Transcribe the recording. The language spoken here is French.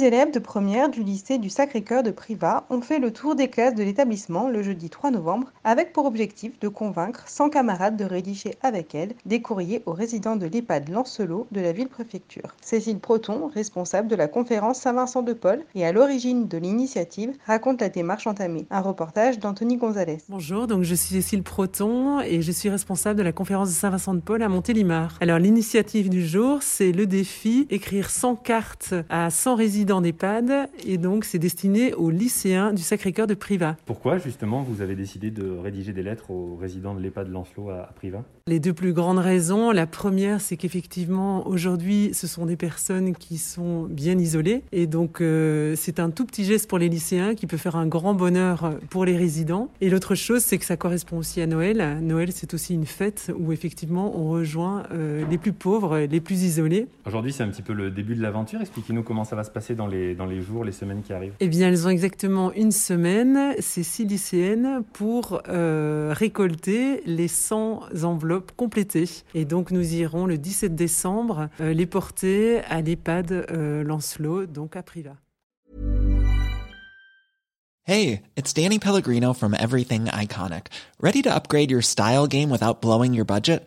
Six élèves de première du lycée du Sacré-Cœur de Privas ont fait le tour des classes de l'établissement le jeudi 3 novembre avec pour objectif de convaincre 100 camarades de rédiger avec elles des courriers aux résidents de l'EHPAD Lancelot de la ville-préfecture. Cécile Proton, responsable de la conférence Saint-Vincent de Paul et à l'origine de l'initiative, raconte la démarche entamée. Un reportage d'Anthony Gonzalez. Bonjour, donc je suis Cécile Proton et je suis responsable de la conférence de Saint-Vincent de Paul à Montélimar. Alors l'initiative du jour, c'est le défi écrire 100 cartes à 100 résidents résident d'EHPAD et donc c'est destiné aux lycéens du Sacré-Cœur de Privas. Pourquoi justement vous avez décidé de rédiger des lettres aux résidents de l'EHPAD Lancelot à, Privas? Les deux plus grandes raisons. La première, c'est qu'effectivement aujourd'hui ce sont des personnes qui sont bien isolées et donc euh, c'est un tout petit geste pour les lycéens qui peut faire un grand bonheur pour les résidents. Et l'autre chose, c'est que ça correspond aussi à Noël. Noël, c'est aussi une fête où effectivement on rejoint euh, les plus pauvres, les plus isolés. Aujourd'hui, c'est un petit peu le début de l'aventure. Expliquez-nous comment ça va se passer dans les, dans les jours, les semaines qui arrivent Eh bien, elles ont exactement une semaine, ces six lycéennes, pour euh, récolter les 100 enveloppes complétées. Et donc, nous irons le 17 décembre euh, les porter à l'EHPAD euh, Lancelot, donc à Privas. Hey, it's Danny Pellegrino from Everything Iconic. Ready to upgrade your style game without blowing your budget?